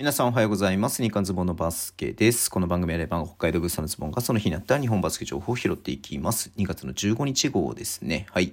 皆さんおはようございます。日刊ズボンのバスケです。この番組はレバン北海道グッサのズボンがその日になった日本バスケ情報を拾っていきます。2月の15日号ですね。はい。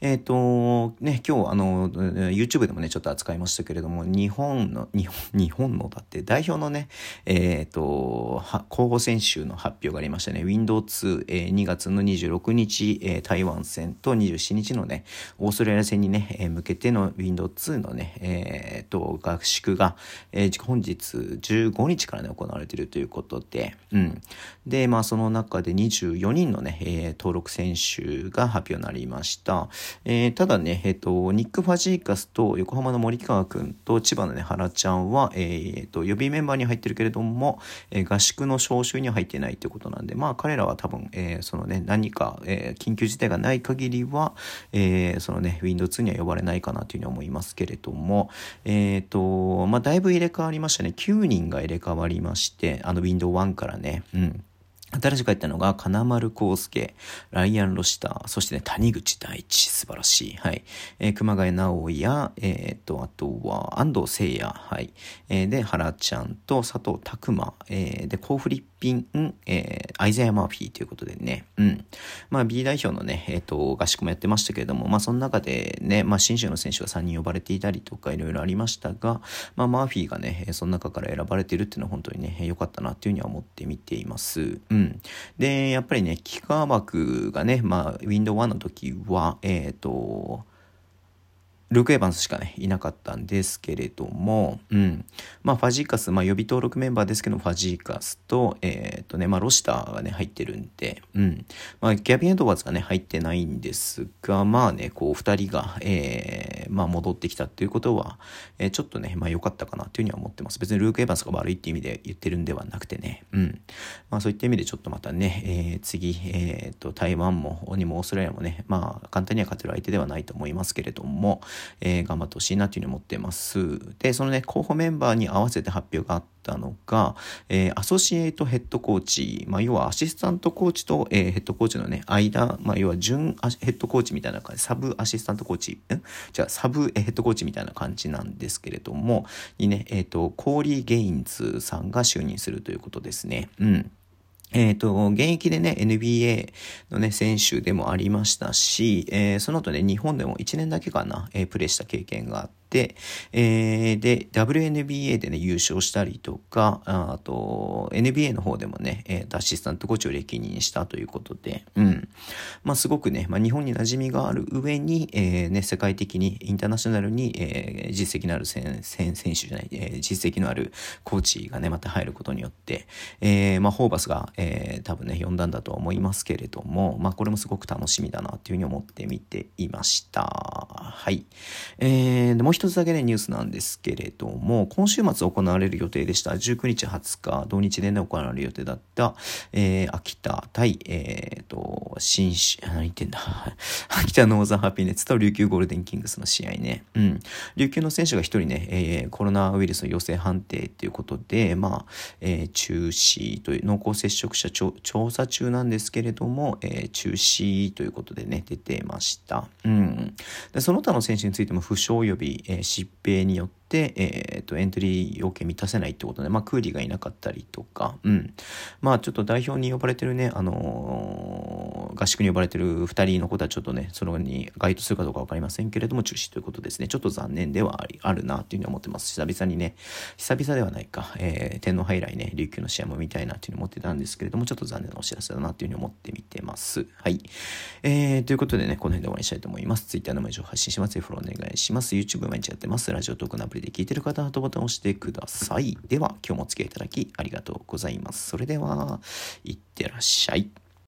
えっ、ー、と、ね、今日あの、YouTube でもね、ちょっと扱いましたけれども、日本の、日本、日本のだって代表のね、えっ、ー、と、候補選手の発表がありましたね。Windows2、えー、2月の26日、えー、台湾戦と27日のね、オーストラリア戦にね、えー、向けての Windows2 のね、えっ、ー、と、合宿が、えー、本日15日からね、行われているということで、うん。で、まあ、その中で24人のね、えー、登録選手が発表になりました。えー、ただね、えっ、ー、と、ニック・ファジーカスと横浜の森川くんと千葉のね、原ちゃんは、えっ、と、予備メンバーに入ってるけれども、え合宿の招集には入ってないということなんで、まあ、彼らは多分、えそのね、何か、え緊急事態がない限りは、えそのね、Windows には呼ばれないかなというふうに思いますけれども、えっ、と、まあ、だいぶ入れ替わりましたね。9人が入れ替わりまして、あの、Windows 1からね、うん。新しく入ったのが、金丸康介、ライアン・ロシター、そしてね、谷口大地、素晴らしい。はい。えー、熊谷直也、えー、っと、あとは、安藤聖也、はい。えー、で、原ちゃんと佐藤拓馬、えー、で、コーフリッピン、えー、アイザヤ・マーフィーということでね、うん。まあ、B 代表のね、えっ、と、合宿もやってましたけれども、まあ、その中でね、まあ、新州の選手が3人呼ばれていたりとか、いろいろありましたが、まあ、マーフィーがね、その中から選ばれてるっていうのは本当にね、良かったなっていうふうには思って見ています。うん。で、やっぱりね、幾何枠がね、まあ、ウィンドウ1の時は、えっ、と、ルーク・エヴァンスしかね、いなかったんですけれども、うん。まあ、ファジーカス、まあ、予備登録メンバーですけど、ファジーカスと、えっ、とね、まあ、ロシターがね、入ってるんで、うん。まあ、ギャビン・エドワーズがね、入ってないんですが、まあね、こう、二人が、えー、まあ、戻ってきたっていうことは、えー、ちょっとね、まあ、良かったかなというふうには思ってます。別にルーク・エヴァンスが悪いっていう意味で言ってるんではなくてね、うん。まあ、そういった意味でちょっとまたね、えー、次、えっ、と、台湾も、にもオーストラリアもね、まあ、簡単には勝てる相手ではないと思いますけれども、えー、頑張ってほしいなというふうに思ってます。で、そのね、候補メンバーに合わせて発表があったのが、えー、アソシエイトヘッドコーチ、まあ、要はアシスタントコーチと、えー、ヘッドコーチのね、間、まあ、要は準ヘッドコーチみたいな感じ、サブアシスタントコーチ、ん？じゃあ、サブヘッドコーチみたいな感じなんですけれども、にね、えっ、ー、と、コーリー・ゲインズさんが就任するということですね。うん。えっ、ー、と、現役でね、NBA のね、選手でもありましたし、えー、その後ね、日本でも1年だけかな、えー、プレーした経験があって、、えー、で、WNBA でね、優勝したりとか、あと、NBA の方でもね、えー、アシスタントコーチを歴任したということで、うん。まあ、すごくね、まあ、日本に馴染みがある上に、えー、ね、世界的に、インターナショナルに、えー、実績のある選選手じゃない、えー、実績のあるコーチがね、また入ることによって、えー、まあ、ホーバスが、えー、多分ね、呼んだんだとは思いますけれども、まあ、これもすごく楽しみだな、というふうに思って見ていました。はい。えー、でもう一一つだけね、ニュースなんですけれども、今週末行われる予定でした、19日20日、同日でね、行われる予定だった、えー、秋田対、えー、と、新、何言ってんだ。秋田ノーザンハピネッツと琉球ゴールデンキングスの試合ね。うん。琉球の選手が一人ね、えー、コロナウイルスの陽性判定っていうことで、まあ、えー、中止という、濃厚接触者調査中なんですけれども、えー、中止ということでね、出てました。うん。で、その他の選手についても負傷及び、え、疾病によって、えー、と、エントリー要件満たせないってことで、まあ、クーリーがいなかったりとか、うん。まあ、ちょっと代表に呼ばれてるね、あのー、合宿に呼ばれてる2人のことはちょっとね、そのに該当するかどうか分かりませんけれども、中止ということですね。ちょっと残念ではありあるな、というふうに思ってます。久々にね、久々ではないか、えー、天皇杯以来ね、琉球の試合も見たいな、というふうに思ってたんですけれども、ちょっと残念なお知らせだな、というふうに思って見てます。はい。えー、ということでね、この辺で終わりにしたいと思います。Twitter の毎日を発信します。フォローお願いします。YouTube 毎日やってます。ラジオトークのアプリで聞いてる方はハートボタンを押してください。では、今日もお付き合いいただきありがとうございます。それでは、いってらっしゃい。